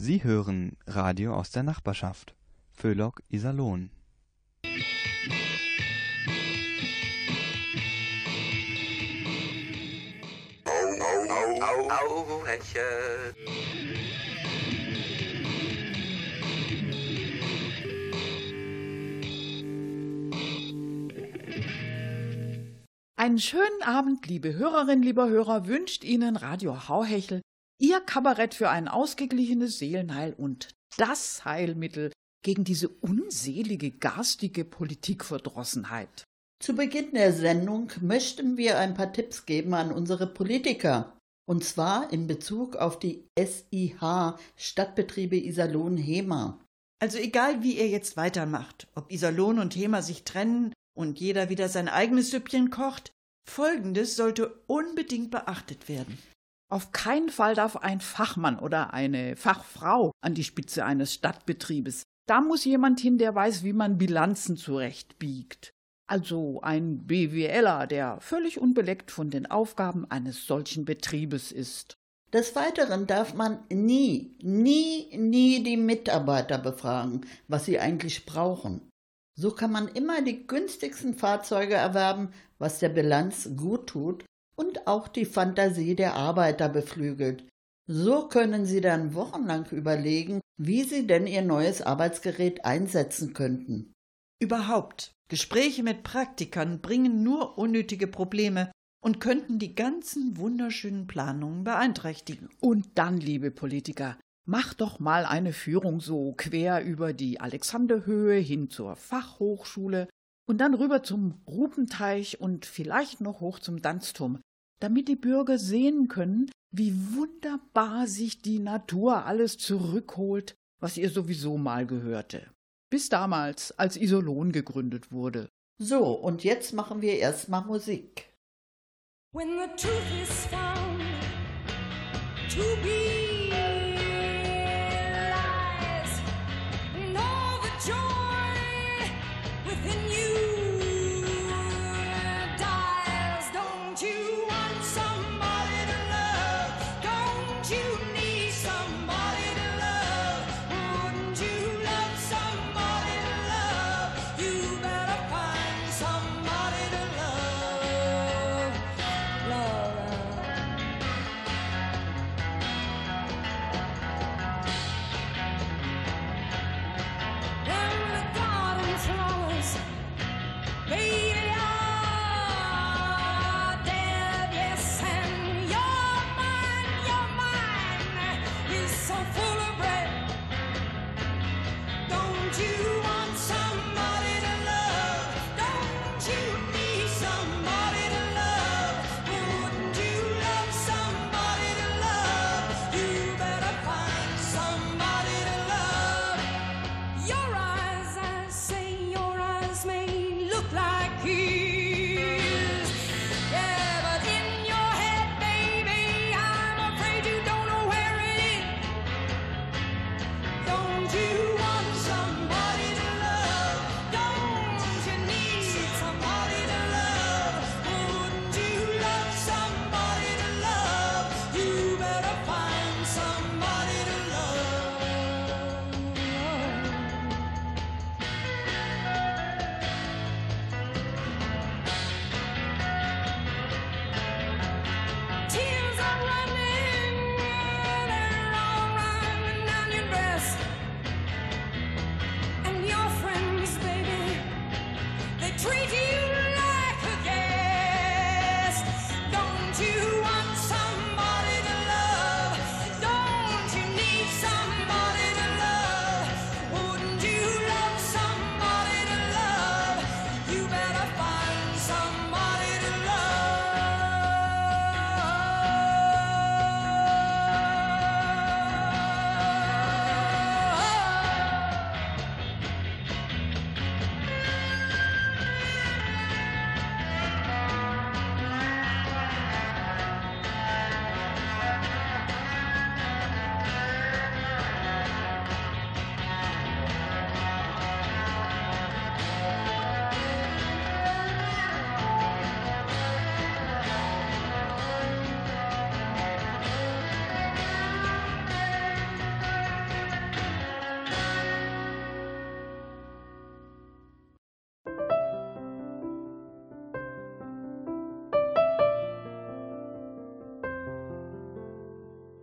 Sie hören Radio aus der Nachbarschaft. Föhlock Iserlohn. Einen schönen Abend, liebe Hörerinnen, lieber Hörer, wünscht Ihnen Radio Hauhechel, Ihr Kabarett für ein ausgeglichenes Seelenheil und das Heilmittel gegen diese unselige, garstige Politikverdrossenheit. Zu Beginn der Sendung möchten wir ein paar Tipps geben an unsere Politiker. Und zwar in Bezug auf die SIH Stadtbetriebe Iserlohn Hema. Also egal wie ihr jetzt weitermacht, ob Iserlohn und Hema sich trennen und jeder wieder sein eigenes Süppchen kocht, folgendes sollte unbedingt beachtet werden. Auf keinen Fall darf ein Fachmann oder eine Fachfrau an die Spitze eines Stadtbetriebes. Da muss jemand hin, der weiß, wie man Bilanzen zurechtbiegt. Also ein BWLer, der völlig unbeleckt von den Aufgaben eines solchen Betriebes ist. Des Weiteren darf man nie, nie, nie die Mitarbeiter befragen, was sie eigentlich brauchen. So kann man immer die günstigsten Fahrzeuge erwerben, was der Bilanz gut tut und auch die Fantasie der Arbeiter beflügelt. So können sie dann wochenlang überlegen, wie sie denn ihr neues Arbeitsgerät einsetzen könnten. Überhaupt, Gespräche mit Praktikern bringen nur unnötige Probleme und könnten die ganzen wunderschönen Planungen beeinträchtigen. Und dann, liebe Politiker, mach doch mal eine Führung so quer über die Alexanderhöhe hin zur Fachhochschule und dann rüber zum Rupenteich und vielleicht noch hoch zum Danzturm damit die Bürger sehen können, wie wunderbar sich die Natur alles zurückholt, was ihr sowieso mal gehörte. Bis damals, als Isolon gegründet wurde. So, und jetzt machen wir erstmal Musik. When the truth is found to be lies, and all the joy within you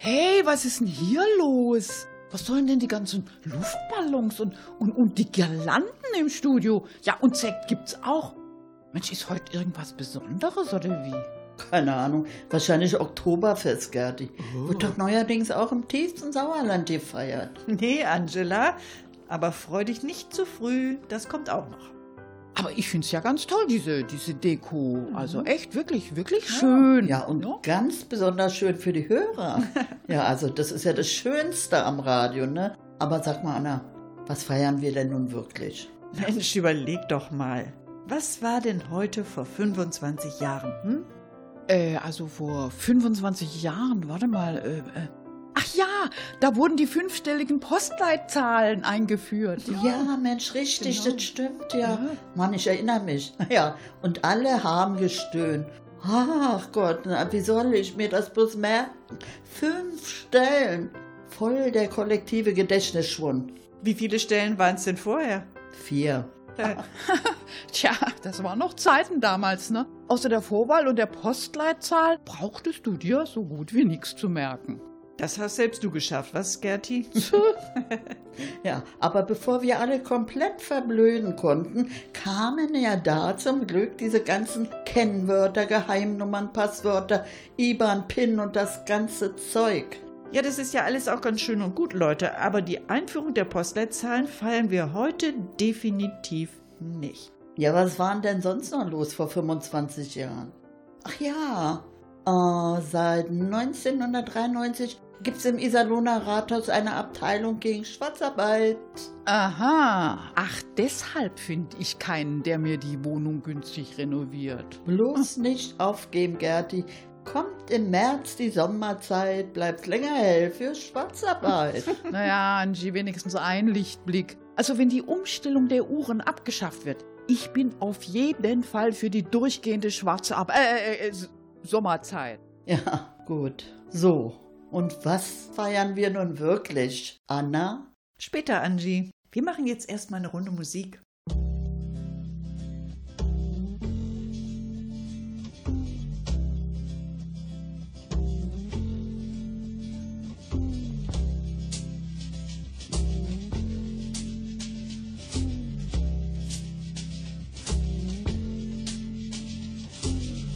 Hey, was ist denn hier los? Was sollen denn die ganzen Luftballons und, und, und die Girlanden im Studio? Ja, und Sekt gibt's auch. Mensch, ist heute irgendwas Besonderes oder wie? Keine Ahnung. Wahrscheinlich Oktoberfest, Gerti. Wird doch neuerdings auch im tiefsten Sauerland gefeiert. Nee, Angela, aber freu dich nicht zu früh, das kommt auch noch. Aber ich find's ja ganz toll, diese, diese Deko. Also echt, wirklich, wirklich schön. Ja, und Ja? ganz besonders schön für die Hörer. ja, also das ist ja das Schönste am Radio, ne? Aber sag mal, Anna, was feiern wir denn nun wirklich? Mensch, überleg doch mal. Was war denn heute vor 25 Jahren? Hm? Äh, also vor 25 Jahren, warte mal, äh, äh, ach ja, da wurden die fünfstelligen Postleitzahlen eingeführt. Ja, Mensch, richtig, Genau. das stimmt ja. Ja. Mann, ich erinnere mich. Ja, und alle haben gestöhnt. Ach Gott, na, wie soll ich mir das bloß merken? Fünf Stellen. Voll der kollektive Gedächtnisschwund. Wie viele Stellen waren es denn vorher? Vier. Äh, Tja, das waren noch Zeiten damals, ne? Außer der Vorwahl und der Postleitzahl brauchtest du dir so gut wie nichts zu merken. Das hast selbst du geschafft, was, Gerti? Ja, aber bevor wir alle komplett verblöden konnten, kamen ja da zum Glück diese ganzen Kennwörter, Geheimnummern, Passwörter, IBAN, PIN und das ganze Zeug. Ja, das ist ja alles auch ganz schön und gut, Leute, aber die Einführung der Postleitzahlen feiern wir heute definitiv nicht. Ja, was war denn sonst noch los vor 25 Jahren? Ach ja, äh, seit 1993 gibt es im Iserlohner Rathaus eine Abteilung gegen Schwarzarbeit. Aha, ach, deshalb finde ich keinen, der mir die Wohnung günstig renoviert. Bloß nicht aufgeben, Gerti. Kommt im März die Sommerzeit, bleibt länger hell für Schwarzarbeit. Naja, Angie, wenigstens ein Lichtblick. Also wenn die Umstellung der Uhren abgeschafft wird, ich bin auf jeden Fall für die durchgehende schwarze Ab äh, äh, äh, Sommerzeit. ja, gut. So, und was feiern wir nun wirklich, Anna? Später, Angie. Wir machen jetzt erstmal eine Runde Musik.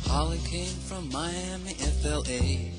Holly came from Miami, FLA.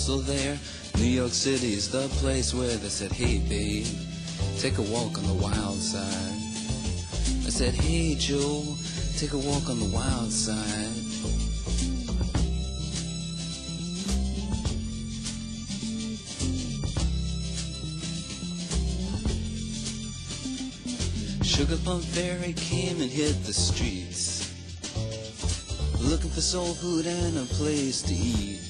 hustle there. New York City is the place where they said, Hey babe, take a walk on the wild side. I said, Hey Joe, take a walk on the wild side. Sugar Plum Fairy came and hit the streets, looking for soul food and a place to eat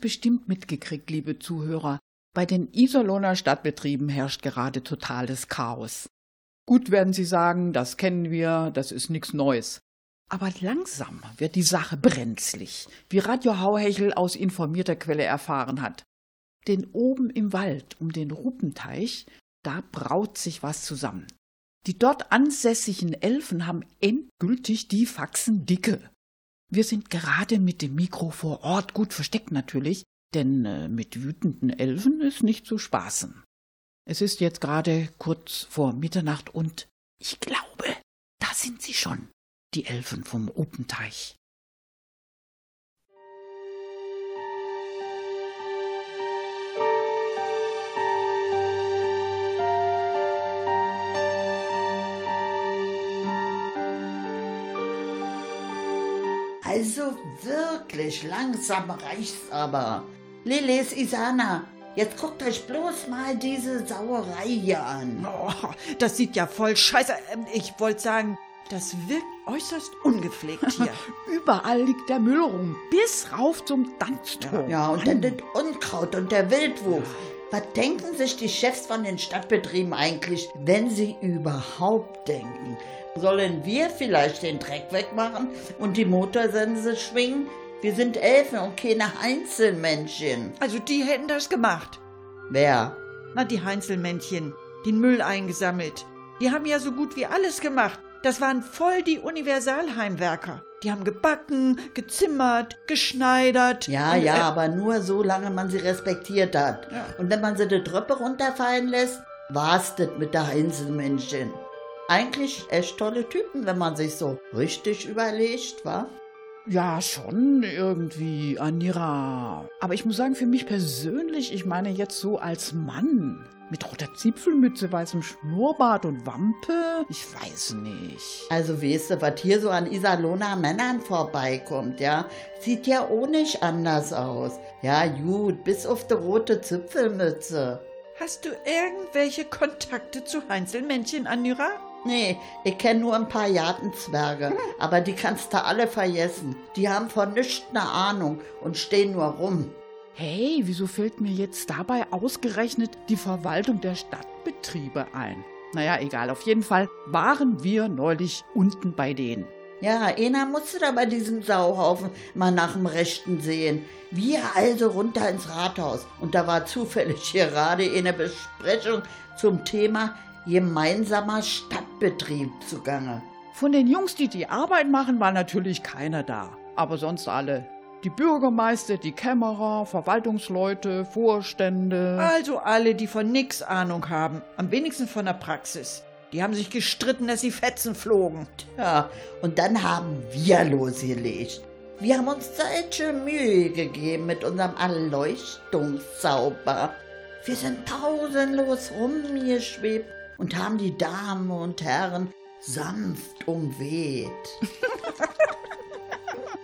bestimmt mitgekriegt, liebe Zuhörer. Bei den Iserlohner Stadtbetrieben herrscht gerade totales Chaos. Gut werden Sie sagen, das kennen wir, das ist nichts Neues. Aber langsam wird die Sache brenzlig, wie Radio Hauhechel aus informierter Quelle erfahren hat. Denn oben im Wald um den Rupenteich, da braut sich was zusammen. Die dort ansässigen Elfen haben endgültig die Faxen dicke. Wir sind gerade mit dem Mikro vor Ort gut versteckt natürlich, denn äh, mit wütenden Elfen ist nicht zu spaßen. Es ist jetzt gerade kurz vor Mitternacht und ich glaube, da sind sie schon, die Elfen vom Openteich. Also wirklich, langsam reicht's aber. Lilis, Isana, jetzt guckt euch bloß mal diese Sauerei hier an. Oh, das sieht ja voll scheiße. Ähm, Ich wollte sagen, das wirkt äußerst ungepflegt hier. Überall liegt der Müll rum, bis rauf zum Tanzturm. Ja, und dann das Unkraut und der Wildwuchs. Was denken sich die Chefs von den Stadtbetrieben eigentlich, wenn sie überhaupt denken? Sollen wir vielleicht den Dreck wegmachen und die Motorsense schwingen? Wir sind Elfen und keine Einzelmännchen. Also die hätten das gemacht. Wer? Na, die Heinzelmännchen, den Müll eingesammelt. Die haben ja so gut wie alles gemacht. Das waren voll die Universalheimwerker. Die haben gebacken, gezimmert, geschneidert. Ja, ja, äh, aber nur so lange man sie respektiert hat. Ja. Und wenn man sie die Treppe runterfallen lässt, war's das mit der Einzelmännchen. Eigentlich echt tolle Typen, wenn man sich so richtig überlegt, wa? Ja, schon irgendwie, Anira. Aber ich muss sagen, für mich persönlich, ich meine jetzt so als Mann. Mit roter Zipfelmütze, weißem Schnurrbart und Wampe? Ich weiß nicht. Also weißt du, was hier so an Iserlohner Männern vorbeikommt, ja, sieht ja auch nicht anders aus. Ja, gut, bis auf die rote Zipfelmütze. Hast du irgendwelche Kontakte zu Heinzelmännchen, Anira? Nee, ich kenne nur ein paar Jatenzwerge, aber die kannst du alle vergessen. Die haben von nichts ne Ahnung und stehen nur rum. Hey, wieso fällt mir jetzt dabei ausgerechnet die Verwaltung der Stadtbetriebe ein? Naja, egal, auf jeden Fall waren wir neulich unten bei denen. Ja, einer musste da bei diesem Sauhaufen mal nach dem Rechten sehen. Wir also runter ins Rathaus. Und da war zufällig gerade eine Besprechung zum Thema gemeinsamer Stadtbetrieb zugange. Von den Jungs, die die Arbeit machen, war natürlich keiner da. Aber sonst alle. Die Bürgermeister, die Kämmerer, Verwaltungsleute, Vorstände. Also alle, die von nix Ahnung haben, am wenigsten von der Praxis. Die haben sich gestritten, dass sie Fetzen flogen. Ja, und dann haben wir losgelegt. Wir haben uns solche Mühe gegeben mit unserem Erleuchtungszauber. Wir sind pausenlos rumgeschwebt und haben die Damen und Herren sanft umweht.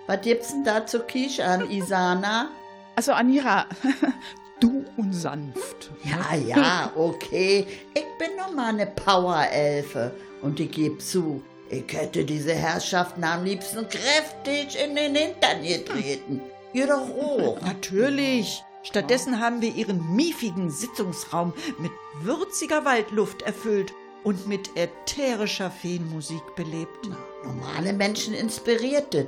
Was gibt's denn da zu kichern, Isana? Also Anira, du und sanft. Ja, ja, okay. Ich bin nun mal eine Powerelfe. Und ich geb zu, Ich hätte diese Herrschaften am liebsten kräftig in den Hintern getreten. Ihr doch auch. Natürlich. Stattdessen haben wir ihren miefigen Sitzungsraum mit würziger Waldluft erfüllt und mit ätherischer Feenmusik belebt. Normale Menschen inspiriert es.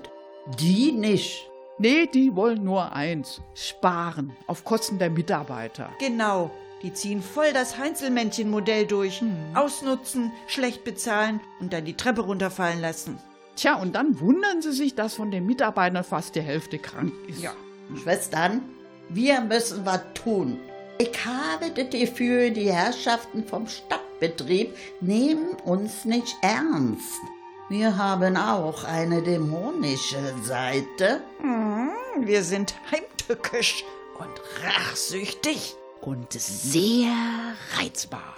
Die nicht. Nee, die wollen nur eins: sparen auf Kosten der Mitarbeiter. Genau. Die ziehen voll das Heinzelmännchen-Modell durch. Ausnutzen, schlecht bezahlen und dann die Treppe runterfallen lassen. Tja, und dann wundern sie sich, dass von den Mitarbeitern fast die Hälfte krank ist. Ja. Schwestern, wir müssen was tun. Ich habe das Gefühl, die Herrschaften vom Stadtbetrieb nehmen uns nicht ernst. Wir haben auch eine dämonische Seite. Mhm, Wir sind heimtückisch und rachsüchtig. Und sehr reizbar.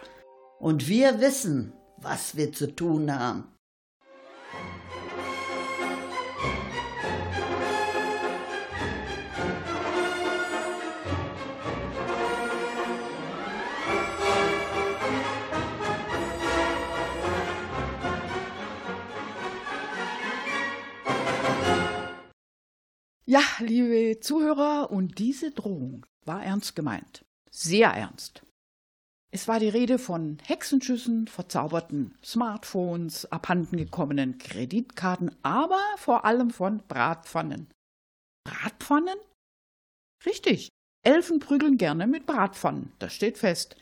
Und wir wissen, was wir zu tun haben. Ja, liebe Zuhörer, und diese Drohung war ernst gemeint. Sehr ernst. Es war die Rede von Hexenschüssen, verzauberten Smartphones, abhandengekommenen Kreditkarten, aber vor allem von Bratpfannen. Bratpfannen? Richtig. Elfen prügeln gerne mit Bratpfannen, das steht fest.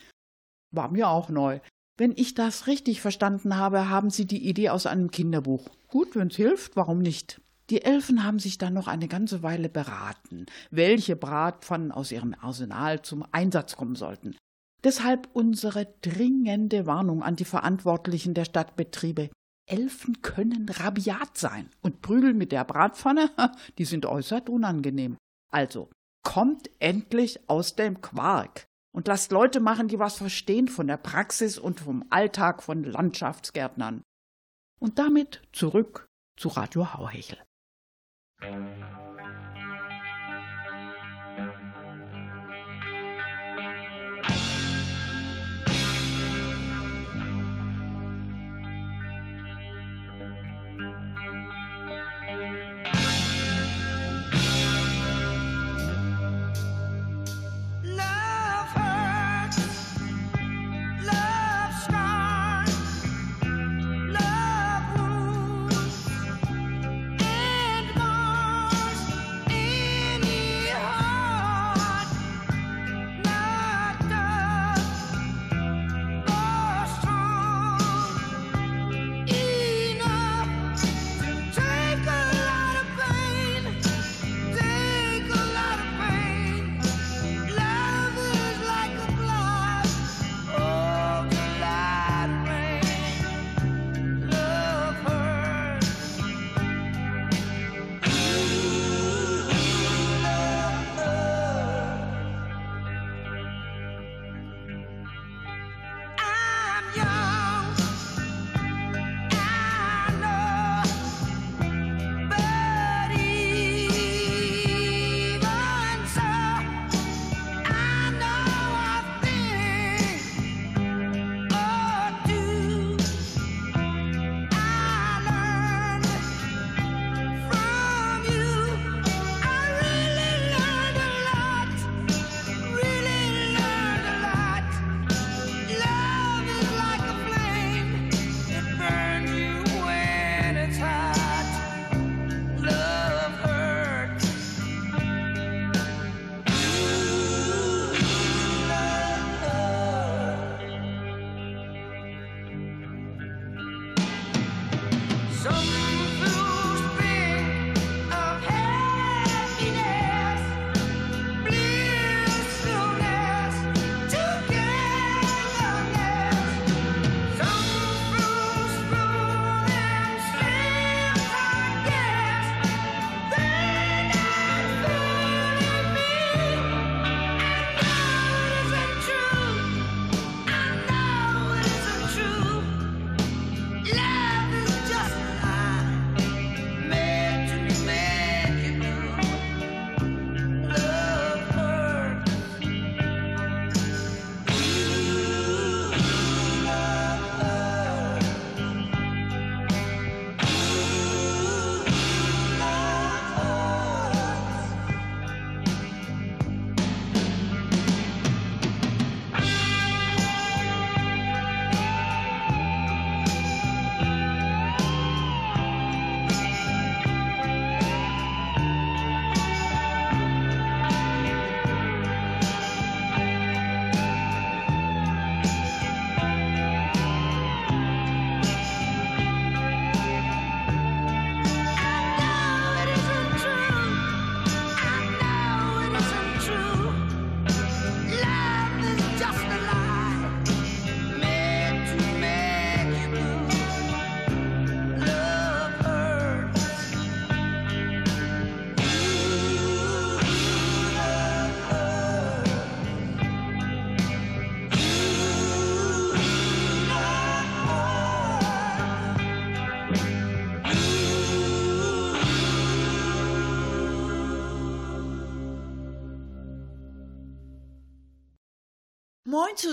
War mir auch neu. Wenn ich das richtig verstanden habe, haben Sie die Idee aus einem Kinderbuch. Gut, wenn's hilft, warum nicht? Die Elfen haben sich dann noch eine ganze Weile beraten, welche Bratpfannen aus ihrem Arsenal zum Einsatz kommen sollten. Deshalb unsere dringende Warnung an die Verantwortlichen der Stadtbetriebe. Elfen können rabiat sein und prügeln mit der Bratpfanne, die sind äußerst unangenehm. Also, kommt endlich aus dem Quark und lasst Leute machen, die was verstehen von der Praxis und vom Alltag von Landschaftsgärtnern. Und damit zurück zu Radio Hauhechel. Thank you.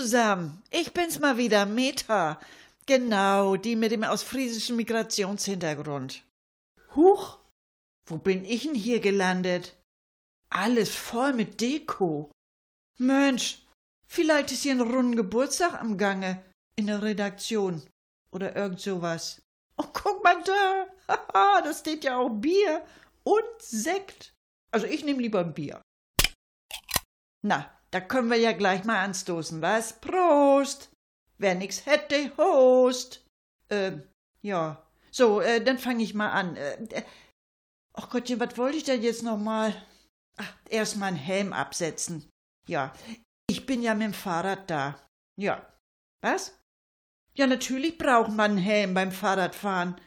Zusammen, ich bin's mal wieder, Meta. Genau, die mit dem ausfriesischen Migrationshintergrund. Huch, wo bin ich denn hier gelandet? Alles voll mit Deko. Mensch, vielleicht ist hier ein runden Geburtstag am Gange in der Redaktion oder irgend sowas. Oh, guck mal da. Haha, da steht ja auch Bier und Sekt. Also ich nehme lieber ein Bier. Na, da können wir ja gleich mal anstoßen, was? Prost! Wer nix hätte, Host! Ähm, ja. So, äh, dann fange ich mal an. Äh, äh, ach Gottchen, was wollte ich denn jetzt noch mal? Ach, erst mal einen Helm absetzen. Ja, ich bin ja mit dem Fahrrad da. Ja. Was? Ja, natürlich braucht man einen Helm beim Fahrradfahren.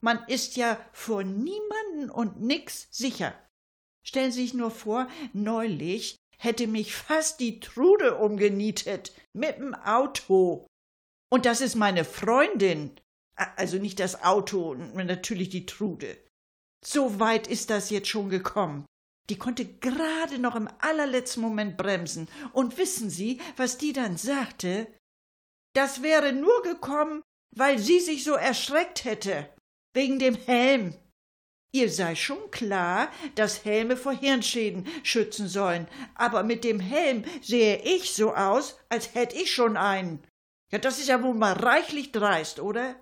Man ist ja vor niemanden und nix sicher. Stellen Sie sich nur vor, neulich hätte mich fast die Trude umgenietet mit dem Auto. Und das ist meine Freundin. Also nicht das Auto, natürlich die Trude. So weit ist das jetzt schon gekommen. Die konnte gerade noch im allerletzten Moment bremsen. Und wissen Sie, was die dann sagte? Das wäre nur gekommen, weil sie sich so erschreckt hätte. Wegen dem Helm. Ihr sei schon klar, dass Helme vor Hirnschäden schützen sollen, aber mit dem Helm sehe ich so aus, als hätte ich schon einen. Ja, das ist ja wohl mal reichlich dreist, oder?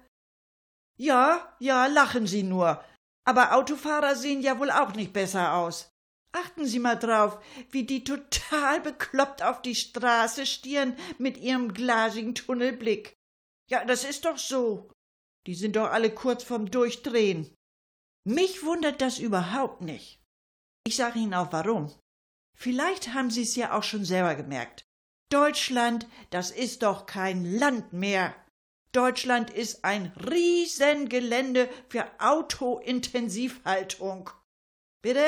Ja, ja, lachen Sie nur. Aber Autofahrer sehen ja wohl auch nicht besser aus. Achten Sie mal drauf, wie die total bekloppt auf die Straße stieren mit ihrem glasigen Tunnelblick. Ja, das ist doch so. Die sind doch alle kurz vorm Durchdrehen. Mich wundert das überhaupt nicht. Ich sage Ihnen auch warum. Vielleicht haben Sie es ja auch schon selber gemerkt. Deutschland, das ist doch kein Land mehr. Deutschland ist ein Riesengelände für Autointensivhaltung. Bitte?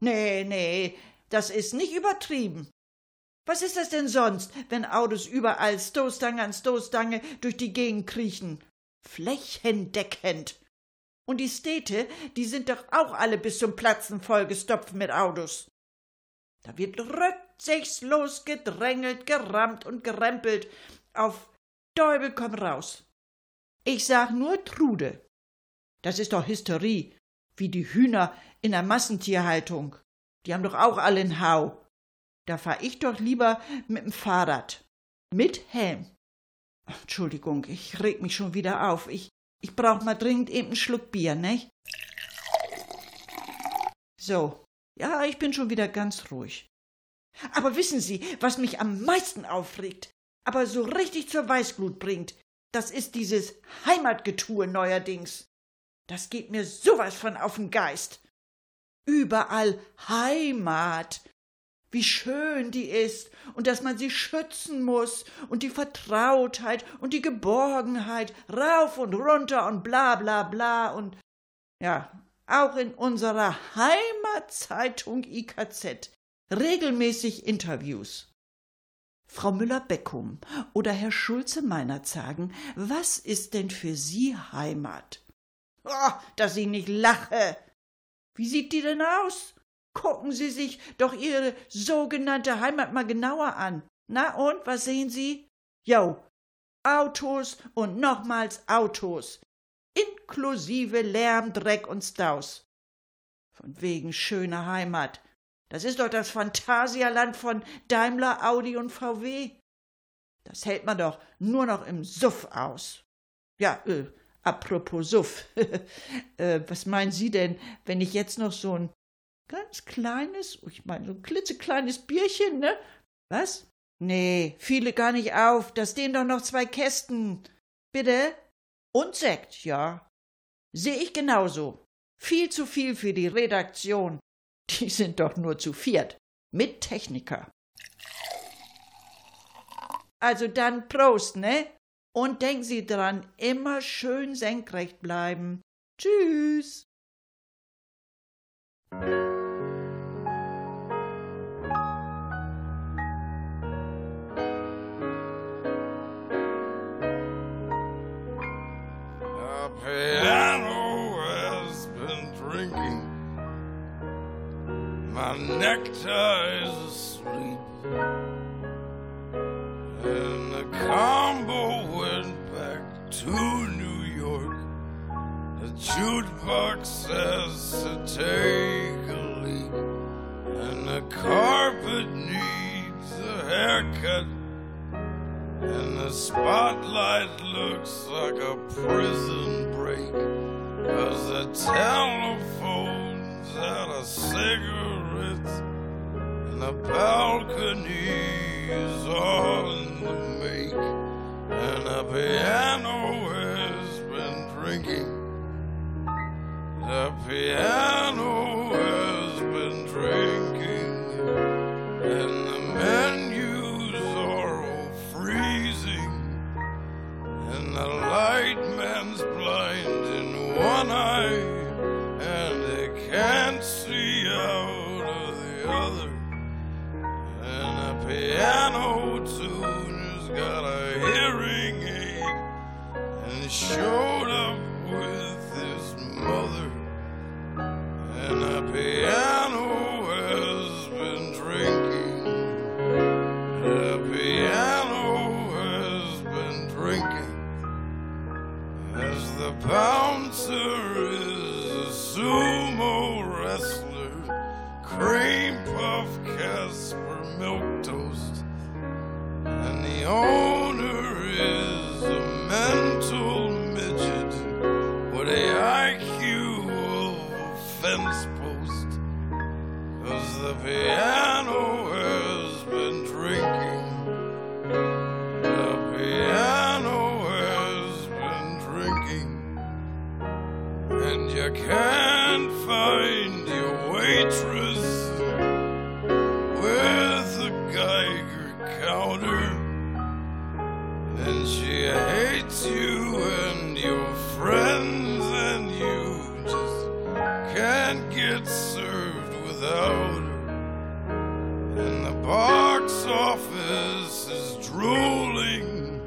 Nee, nee, das ist nicht übertrieben. Was ist das denn sonst, wenn Autos überall Stoßstange an Stoßstange durch die Gegend kriechen? Flächendeckend. Und die Städte, die sind doch auch alle bis zum Platzen vollgestopft mit Autos. Da wird rücksichtslos gedrängelt, gerammt und gerempelt. Auf Däubel komm raus. Ich sag nur Trude. Das ist doch Hysterie, wie die Hühner in der Massentierhaltung. Die haben doch auch alle einen Hau. Da fahr ich doch lieber mit dem Fahrrad. Mit Helm. Entschuldigung, ich reg mich schon wieder auf. Ich, ich brauch mal dringend eben einen Schluck Bier, ne? So. Ja, ich bin schon wieder ganz ruhig. Aber wissen Sie, was mich am meisten aufregt, aber so richtig zur Weißglut bringt, das ist dieses Heimatgetue neuerdings. Das geht mir sowas von auf den Geist. Überall Heimat. Wie schön die ist und dass man sie schützen muss und die Vertrautheit und die Geborgenheit rauf und runter und bla bla bla und ja, auch in unserer Heimatzeitung IKZ regelmäßig Interviews. Frau Müller-Beckum oder Herr Schulze-Meinert sagen, was ist denn für Sie Heimat? Oh, dass ich nicht lache. Wie sieht die denn aus? Gucken Sie sich doch Ihre sogenannte Heimat mal genauer an. Na und, was sehen Sie? Jo, Autos und nochmals Autos. Inklusive Lärm, Dreck und Staus. Von wegen schöner Heimat. Das ist doch das Phantasialand von Daimler, Audi und VW. Das hält man doch nur noch im Suff aus. Ja, äh, apropos Suff. äh, was meinen Sie denn, wenn ich jetzt noch so ein ganz kleines, ich meine, so ein klitzekleines Bierchen, ne? Was? Nee, viele gar nicht auf. Da stehen doch noch zwei Kästen. Bitte? Und Sekt, ja. Sehe ich genauso. Viel zu viel für die Redaktion. Die sind doch nur zu viert. Mit Techniker. Also dann Prost, ne? Und denken Sie dran, immer schön senkrecht bleiben. Tschüss. Piano has been drinking. My nectar is asleep. And the combo went back to New York. The jukebox says to take a leak. And the carpet needs a haircut. And the spotlight looks like a prison break. Cause the telephone's out of cigarettes. And the balcony office is drooling,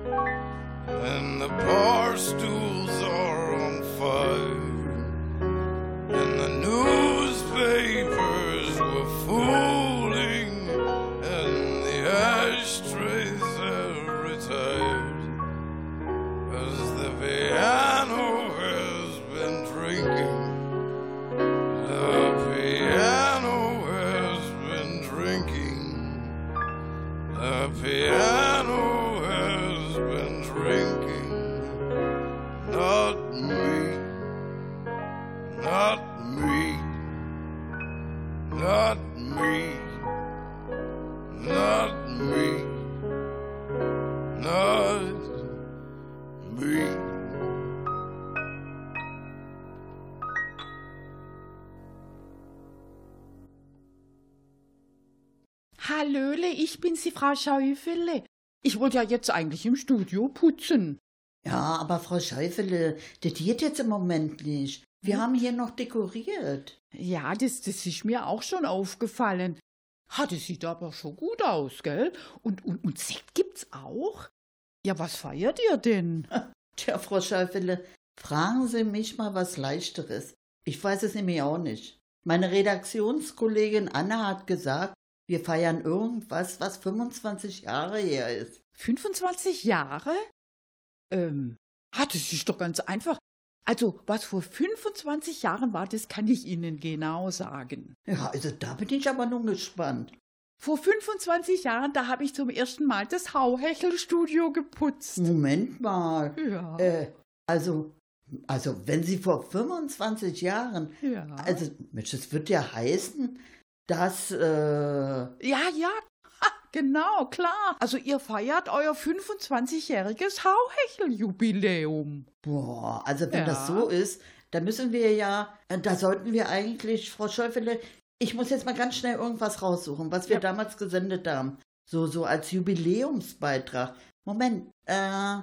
and the bar stools are on fire. Frau Schäufele. Ich wollte ja jetzt eigentlich im Studio putzen. Ja, aber Frau Schäufele, das geht jetzt im Moment nicht. Wir haben hier noch dekoriert. Ja, das, das ist mir auch schon aufgefallen. Ha, das sieht aber schon gut aus, gell? Und, und, und Sekt gibt's auch? Ja, was feiert ihr denn? Tja, Frau Schäufele, fragen Sie mich mal was Leichteres. Ich weiß es nämlich auch nicht. Meine Redaktionskollegin Anna hat gesagt, wir feiern irgendwas, was 25 Jahre her ist. 25 Jahre? Ähm, ha, das ist doch ganz einfach. Also, was vor 25 Jahren war, das kann ich Ihnen genau sagen. Ja, also da bin ich aber nun gespannt. Vor 25 Jahren, da habe ich zum ersten Mal das Hauhechel-Studio geputzt. Moment mal. Ja. Äh, also, also wenn Sie vor 25 Jahren, ja. also Mensch, das wird ja heißen, dass, äh, ja, ja, genau, klar. Also ihr feiert euer 25-jähriges Hauhechel-Jubiläum. boah, also wenn Ja. das so ist, dann müssen wir ja, äh, da sollten wir eigentlich, Frau Schäufele, ich muss jetzt mal ganz schnell irgendwas raussuchen, was wir Ja. damals gesendet haben. So, so als Jubiläumsbeitrag. Moment, äh,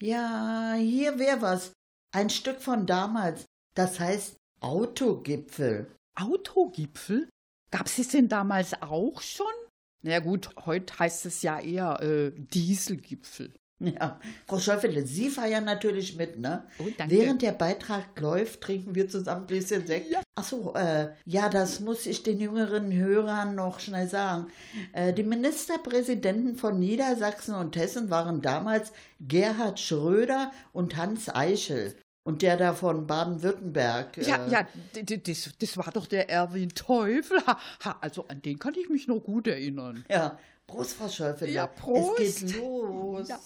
ja, hier wäre was. Ein Stück von damals. Das heißt Autogipfel. Autogipfel? Gab's es denn damals auch schon? Na ja, gut, heute heißt es ja eher äh, Dieselgipfel. Ja, Frau Schäufele, Sie feiern natürlich mit, ne? Oh, danke. Während der Beitrag läuft, trinken wir zusammen ein bisschen Sekt. Ja. Ach so, äh, ja, das muss ich den jüngeren Hörern noch schnell sagen. Äh, die Ministerpräsidenten von Niedersachsen und Hessen waren damals Gerhard Schröder und Hans Eichel. Und der da von Baden-Württemberg. Ja, äh, ja, das, das war doch der Erwin Teufel. Ha, ha, also an den kann ich mich noch gut erinnern. Ja, Prost, Frau Schäufele. Ja, Prost. Es geht los. Ja.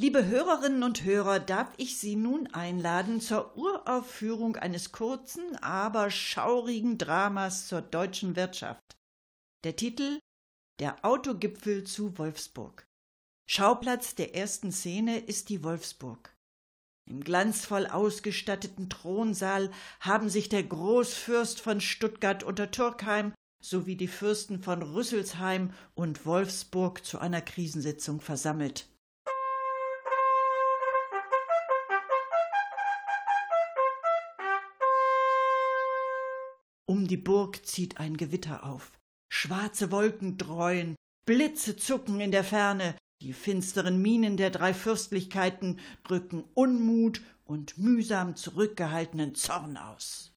Liebe Hörerinnen und Hörer, darf ich Sie nun einladen zur Uraufführung eines kurzen, aber schaurigen Dramas zur deutschen Wirtschaft. Der Titel Der Autogipfel zu Wolfsburg. Schauplatz der ersten Szene ist die Wolfsburg. Im glanzvoll ausgestatteten Thronsaal haben sich der Großfürst von Stuttgart unter Türkheim sowie die Fürsten von Rüsselsheim und Wolfsburg zu einer Krisensitzung versammelt. Um die Burg zieht ein Gewitter auf. Schwarze Wolken dräuen, Blitze zucken in der Ferne, die finsteren Mienen der drei Fürstlichkeiten drücken Unmut und mühsam zurückgehaltenen Zorn aus.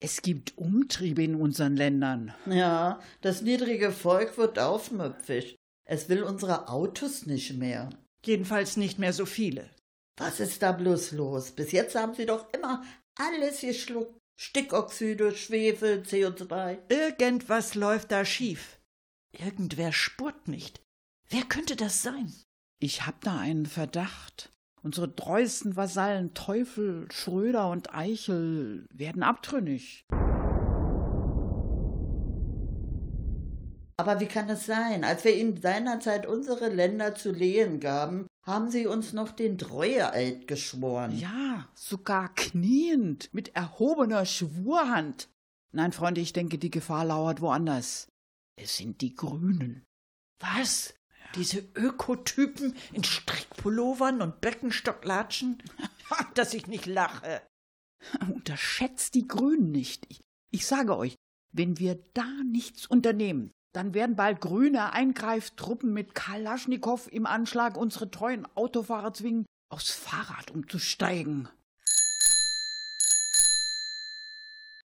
Es gibt Umtriebe in unseren Ländern. Ja, das niedrige Volk wird aufmüpfig. Es will unsere Autos nicht mehr. Jedenfalls nicht mehr so viele. Was ist da bloß los? Bis jetzt haben sie doch immer alles geschluckt. Stickoxide, Schwefel, CO2. Irgendwas läuft da schief. Irgendwer spurt nicht. Wer könnte das sein? Ich hab da einen Verdacht. Unsere treuesten Vasallen Teufel, Schröder und Eichel werden abtrünnig. Aber wie kann es sein? Als wir ihnen seinerzeit unsere Länder zu lehen gaben, haben sie uns noch den Treueeid geschworen. Ja, sogar kniend, mit erhobener Schwurhand. Nein, Freunde, ich denke, die Gefahr lauert woanders. Es sind die Grünen. Was? Diese Ökotypen in Strickpullovern und Beckenstocklatschen? Dass ich nicht lache. Unterschätzt die Grünen nicht. Ich, ich sage euch, wenn wir da nichts unternehmen, dann werden bald grüne Eingreiftruppen mit Kalaschnikow im Anschlag unsere treuen Autofahrer zwingen, aufs Fahrrad umzusteigen.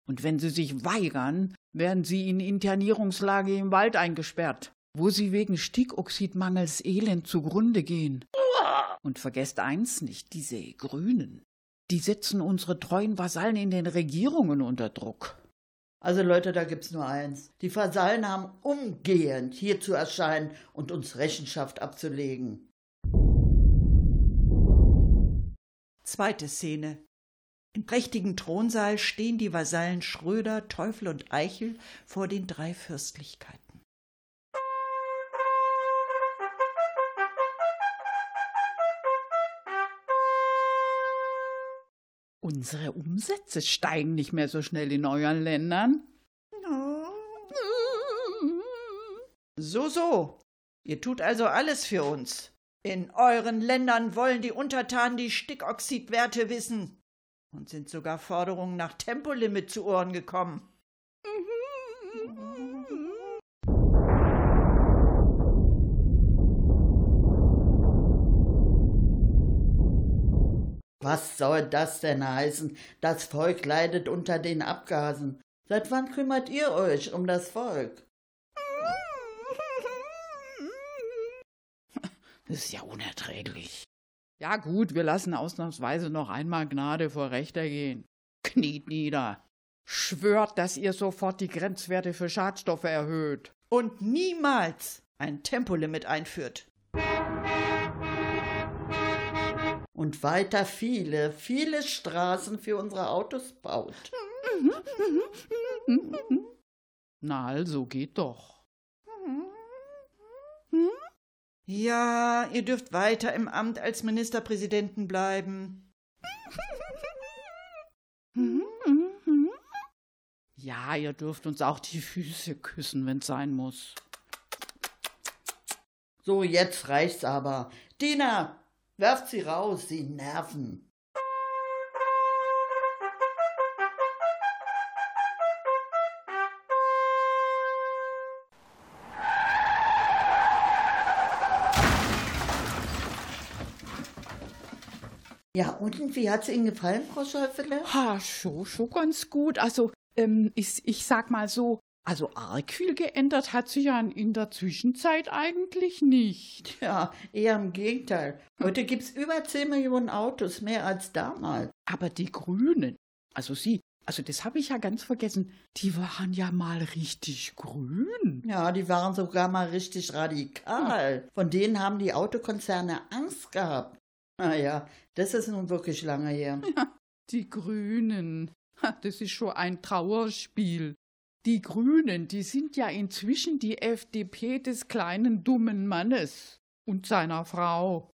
Und wenn sie sich weigern, werden sie in Internierungslage im Wald eingesperrt, wo sie wegen Stickoxidmangels elend zugrunde gehen. Und vergesst eins nicht, diese Grünen, die setzen unsere treuen Vasallen in den Regierungen unter Druck. Also Leute, da gibt's nur eins. Die Vasallen haben umgehend hier zu erscheinen und uns Rechenschaft abzulegen. Zweite Szene. Im prächtigen Thronsaal stehen die Vasallen Schröder, Teufel und Eichel vor den drei Fürstlichkeiten. Unsere Umsätze steigen nicht mehr so schnell in euren Ländern. So, so. Ihr tut also alles für uns. In euren Ländern wollen die Untertanen die Stickoxidwerte wissen und sind sogar Forderungen nach Tempolimit zu Ohren gekommen. Was soll das denn heißen? Das Volk leidet unter den Abgasen. Seit wann kümmert ihr euch um das Volk? Das ist ja unerträglich. Ja gut, wir lassen ausnahmsweise noch einmal Gnade vor Rechter gehen. Kniet nieder. Schwört, dass ihr sofort die Grenzwerte für Schadstoffe erhöht. Und niemals ein Tempolimit einführt. Und weiter viele, viele Straßen für unsere Autos baut. Na also, geht doch. Ja, ihr dürft weiter im Amt als Ministerpräsidenten bleiben. Ja, ihr dürft uns auch die Füße küssen, wenn's sein muss. So, jetzt reicht's aber. Dina, Werft sie raus, sie nerven. Ja, und wie hat es Ihnen gefallen, Frau Schäufele? Ha, schon, schon ganz gut. Also, ähm, ich, ich sag mal so, also arg viel geändert hat sich ja in der Zwischenzeit eigentlich nicht. Ja, eher im Gegenteil. Heute gibt es über 10 Millionen Autos, mehr als damals. Aber die Grünen, also Sie, also das habe ich ja ganz vergessen, die waren ja mal richtig grün. Ja, die waren sogar mal richtig radikal. Von denen haben die Autokonzerne Angst gehabt. Naja, das ist nun wirklich lange her. Die Grünen, das ist schon ein Trauerspiel. Die Grünen, die sind ja inzwischen die FDP des kleinen dummen Mannes und seiner Frau.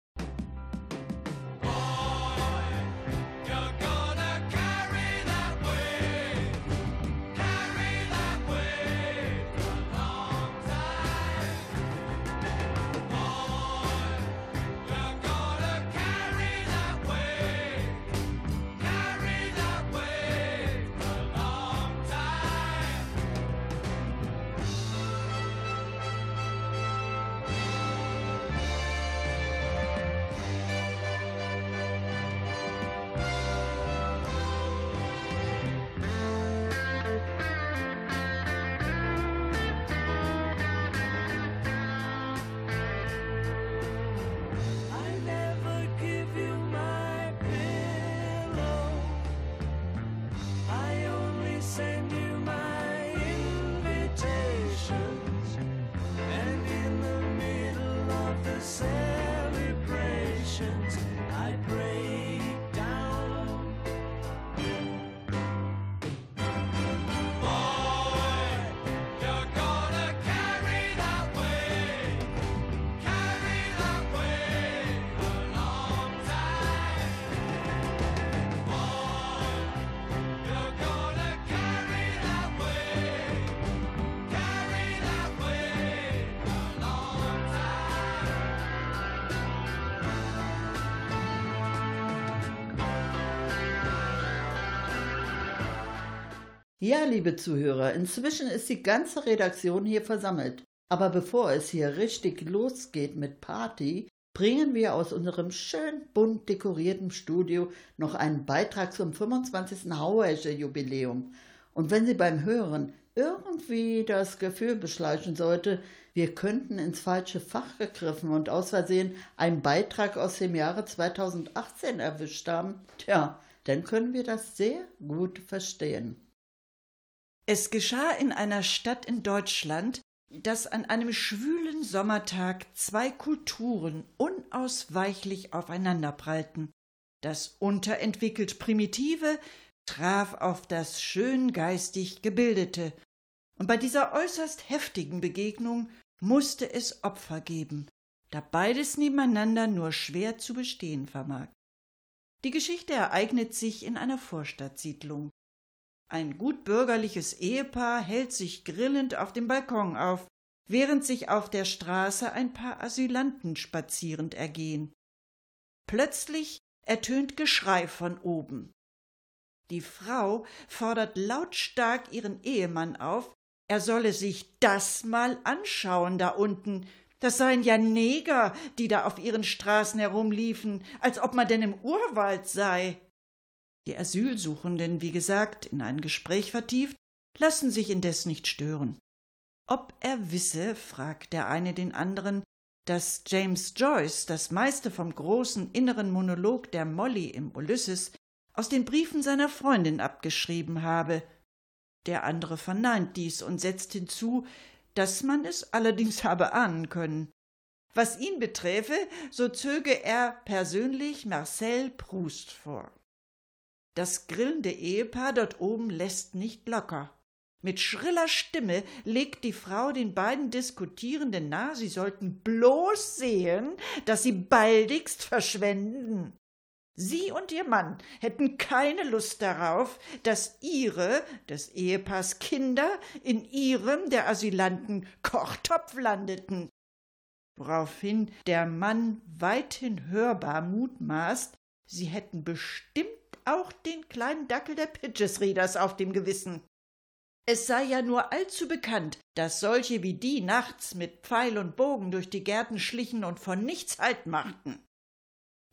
Ja, liebe Zuhörer, inzwischen ist die ganze Redaktion hier versammelt. Aber bevor es hier richtig losgeht mit Party, bringen wir aus unserem schön bunt dekorierten Studio noch einen Beitrag zum 25. Hauesche Jubiläum. Und wenn Sie beim Hören irgendwie das Gefühl beschleichen sollte, wir könnten ins falsche Fach gegriffen und aus Versehen einen Beitrag aus dem Jahre 2018 erwischt haben, tja, dann können wir das sehr gut verstehen. Es geschah in einer Stadt in Deutschland, dass an einem schwülen Sommertag zwei Kulturen unausweichlich aufeinanderprallten. Das unterentwickelt Primitive traf auf das schön geistig Gebildete, und bei dieser äußerst heftigen Begegnung musste es Opfer geben, da beides nebeneinander nur schwer zu bestehen vermag. Die Geschichte ereignet sich in einer Vorstadtsiedlung. Ein gut bürgerliches Ehepaar hält sich grillend auf dem Balkon auf, während sich auf der Straße ein paar Asylanten spazierend ergehen. Plötzlich ertönt Geschrei von oben. Die Frau fordert lautstark ihren Ehemann auf, er solle sich das mal anschauen da unten. Das seien ja Neger, die da auf ihren Straßen herumliefen, als ob man denn im Urwald sei. Die Asylsuchenden, wie gesagt, in ein Gespräch vertieft, lassen sich indes nicht stören. Ob er wisse, fragt der eine den anderen, dass James Joyce das meiste vom großen inneren Monolog der Molly im Ulysses aus den Briefen seiner Freundin abgeschrieben habe. Der andere verneint dies und setzt hinzu, dass man es allerdings habe ahnen können. Was ihn beträfe, so zöge er persönlich Marcel Proust vor. Das grillende Ehepaar dort oben lässt nicht locker. Mit schriller Stimme legt die Frau den beiden Diskutierenden nahe, sie sollten bloß sehen, dass sie baldigst verschwenden. Sie und ihr Mann hätten keine Lust darauf, dass ihre, des Ehepaars Kinder, in ihrem, der Asylanten, Kochtopf landeten. Woraufhin der Mann weithin hörbar mutmaßt, sie hätten bestimmt auch den kleinen Dackel der Pitches Readers auf dem Gewissen. Es sei ja nur allzu bekannt, dass solche wie die nachts mit Pfeil und Bogen durch die Gärten schlichen und von nichts Halt machten.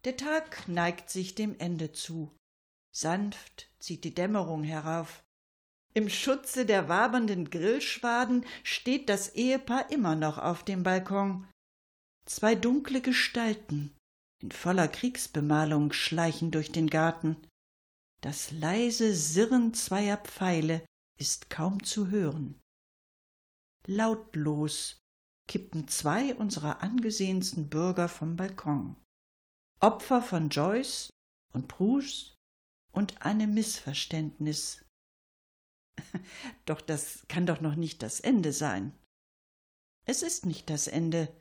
Der Tag neigt sich dem Ende zu. Sanft zieht die Dämmerung herauf. Im Schutze der wabernden Grillschwaden steht das Ehepaar immer noch auf dem Balkon. Zwei dunkle Gestalten in voller Kriegsbemalung schleichen durch den Garten. Das leise Sirren zweier Pfeile ist kaum zu hören. Lautlos kippten zwei unserer angesehensten Bürger vom Balkon. Opfer von Joyce und Proust und einem Missverständnis. Doch das kann doch noch nicht das Ende sein. Es ist nicht das Ende.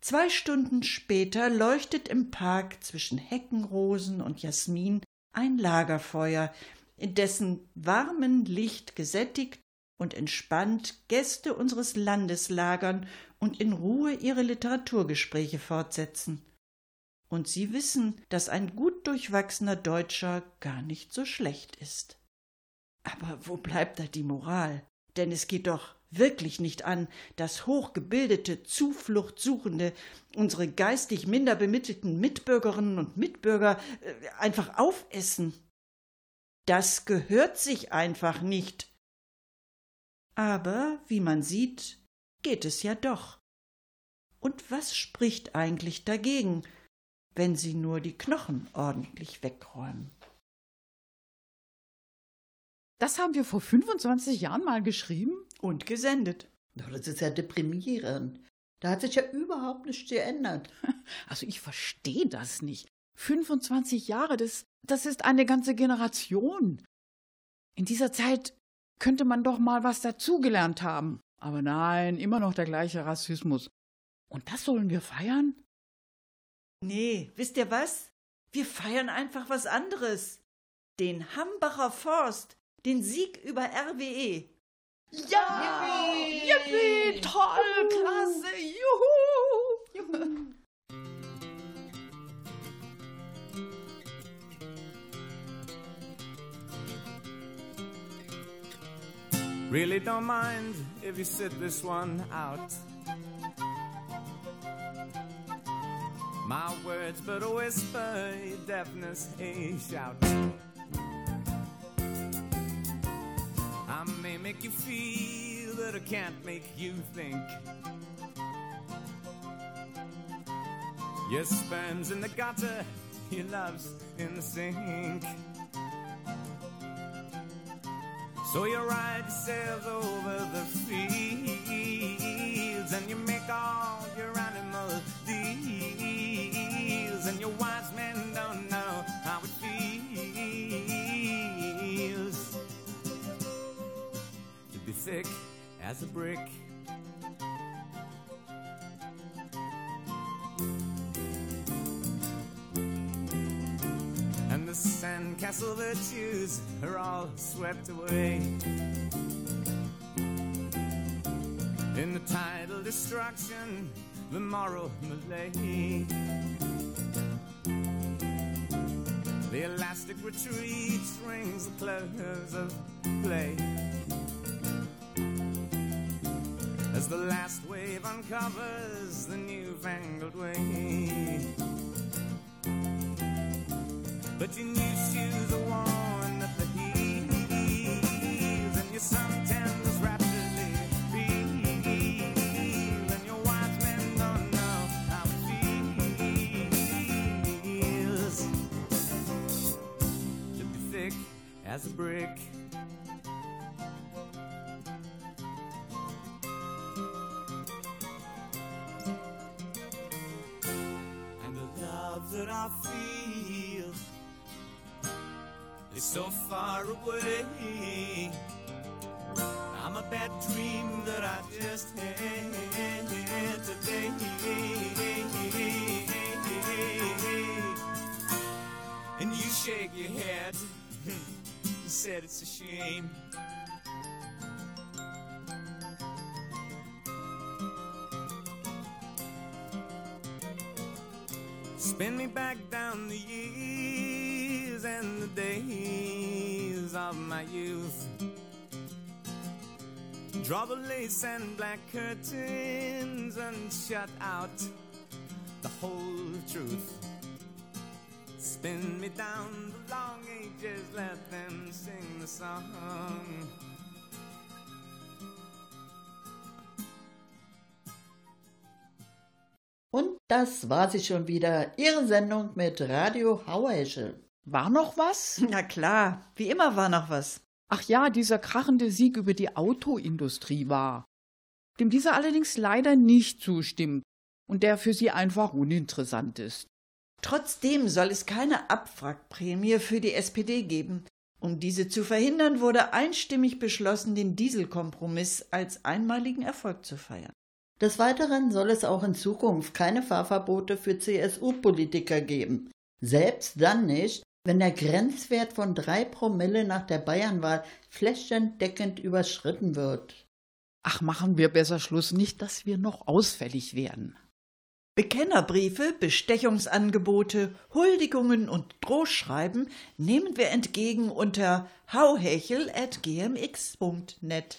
Zwei Stunden später leuchtet im Park zwischen Heckenrosen und Jasmin ein Lagerfeuer, in dessen warmen Licht gesättigt und entspannt Gäste unseres Landes lagern und in Ruhe ihre Literaturgespräche fortsetzen. Und sie wissen, dass ein gut durchwachsener Deutscher gar nicht so schlecht ist. Aber wo bleibt da die Moral? Denn es geht doch wirklich nicht an, dass hochgebildete, Zufluchtsuchende unsere geistig minder bemittelten Mitbürgerinnen und Mitbürger äh, einfach aufessen. Das gehört sich einfach nicht. Aber, wie man sieht, geht es ja doch. Und was spricht eigentlich dagegen, wenn Sie nur die Knochen ordentlich wegräumen? Das haben wir vor 25 Jahren mal geschrieben Und gesendet. Das ist ja deprimierend. Da hat sich ja überhaupt nichts geändert. Also ich verstehe das nicht. 25 Jahre, das, das ist eine ganze Generation. In dieser Zeit könnte man doch mal was dazugelernt haben. Aber nein, immer noch der gleiche Rassismus. Und das sollen wir feiern? Nee, wisst ihr was? Wir feiern einfach was anderes. Den Hambacher Forst, den Sieg über RWE. Ja! Yippie! Toll! Klasse! Juhu! Really don't mind if you sit this one out. My words but a whisper, your deafness a shout. Make you feel, but I can't make you think. Your sperm's in the gutter, your love's in the sink. So you ride yourselves over the fields and you make all your animal deals and you wise thick as a brick. And the sandcastle virtues are all swept away. In the tidal destruction, the moral malay. The elastic retreat rings the close of play. As the last wave uncovers the newfangled way. But your new shoes are worn at the heels, and your suntan is rapidly peeled, and your wise men don't know how it feels to be thick as a brick. I feel is so far away. I'm a bad dream that I just had today. And you shake your head, you said it's a shame. Spin me back down the years and the days of my youth. Draw the lace and black curtains and shut out the whole truth. Spin me down the long ages, let them sing the song. Das war sie schon wieder, Ihre Sendung mit Radio Haueschel. War noch was? Na klar, wie immer war noch was. Ach ja, dieser krachende Sieg über die Autoindustrie war, dem dieser allerdings leider nicht zustimmt und der für sie einfach uninteressant ist. Trotzdem soll es keine Abwrackprämie für die SPD geben. Um diese zu verhindern, wurde einstimmig beschlossen, den Dieselkompromiss als einmaligen Erfolg zu feiern. Des Weiteren soll es auch in Zukunft keine Fahrverbote für CSU-Politiker geben. Selbst dann nicht, wenn der Grenzwert von drei Promille nach der Bayernwahl flächendeckend überschritten wird. Ach, machen wir besser Schluss, nicht, dass wir noch ausfällig werden. Bekennerbriefe, Bestechungsangebote, Huldigungen und Drohschreiben nehmen wir entgegen unter hauhechel.gmx.net.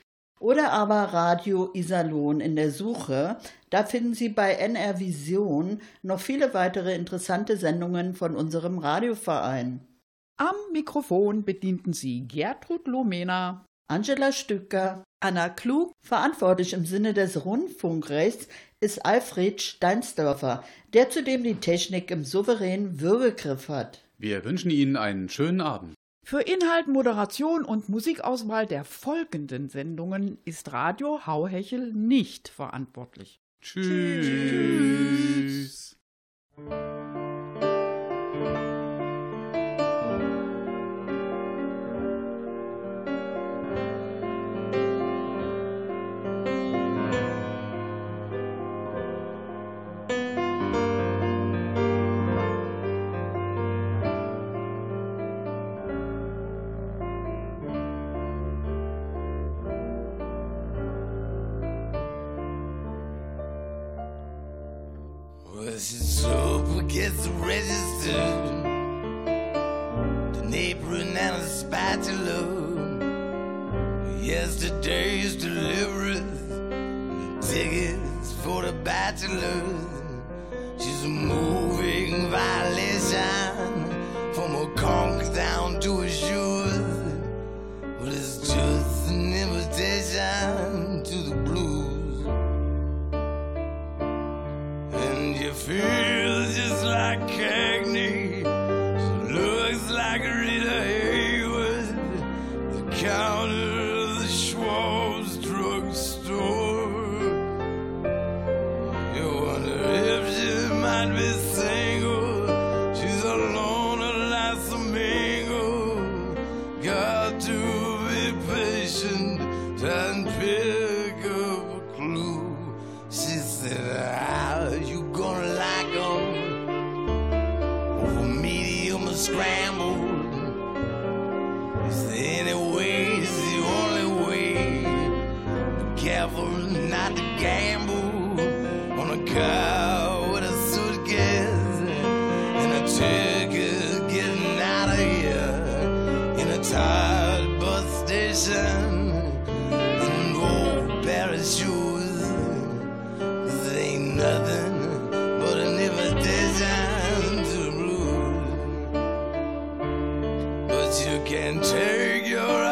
Oder aber Radio Iserlohn in der Suche. Da finden Sie bei NR Vision noch viele weitere interessante Sendungen von unserem Radioverein. Am Mikrofon bedienten Sie Gertrud Lomena, Angela Stücker, Anna Klug, verantwortlich im Sinne des Rundfunkrechts ist Alfred Steinsdörfer, der zudem die Technik im souveränen Würgegriff hat. Wir wünschen Ihnen einen schönen Abend. Für Inhalt, Moderation und Musikauswahl der folgenden Sendungen ist Radio Hauhechel nicht verantwortlich. Tschüss. Well, Russians soup gets registered. The apron and a spatula. Yesterday's deliverance. Tickets for the bachelor. She's moving violent. You can take your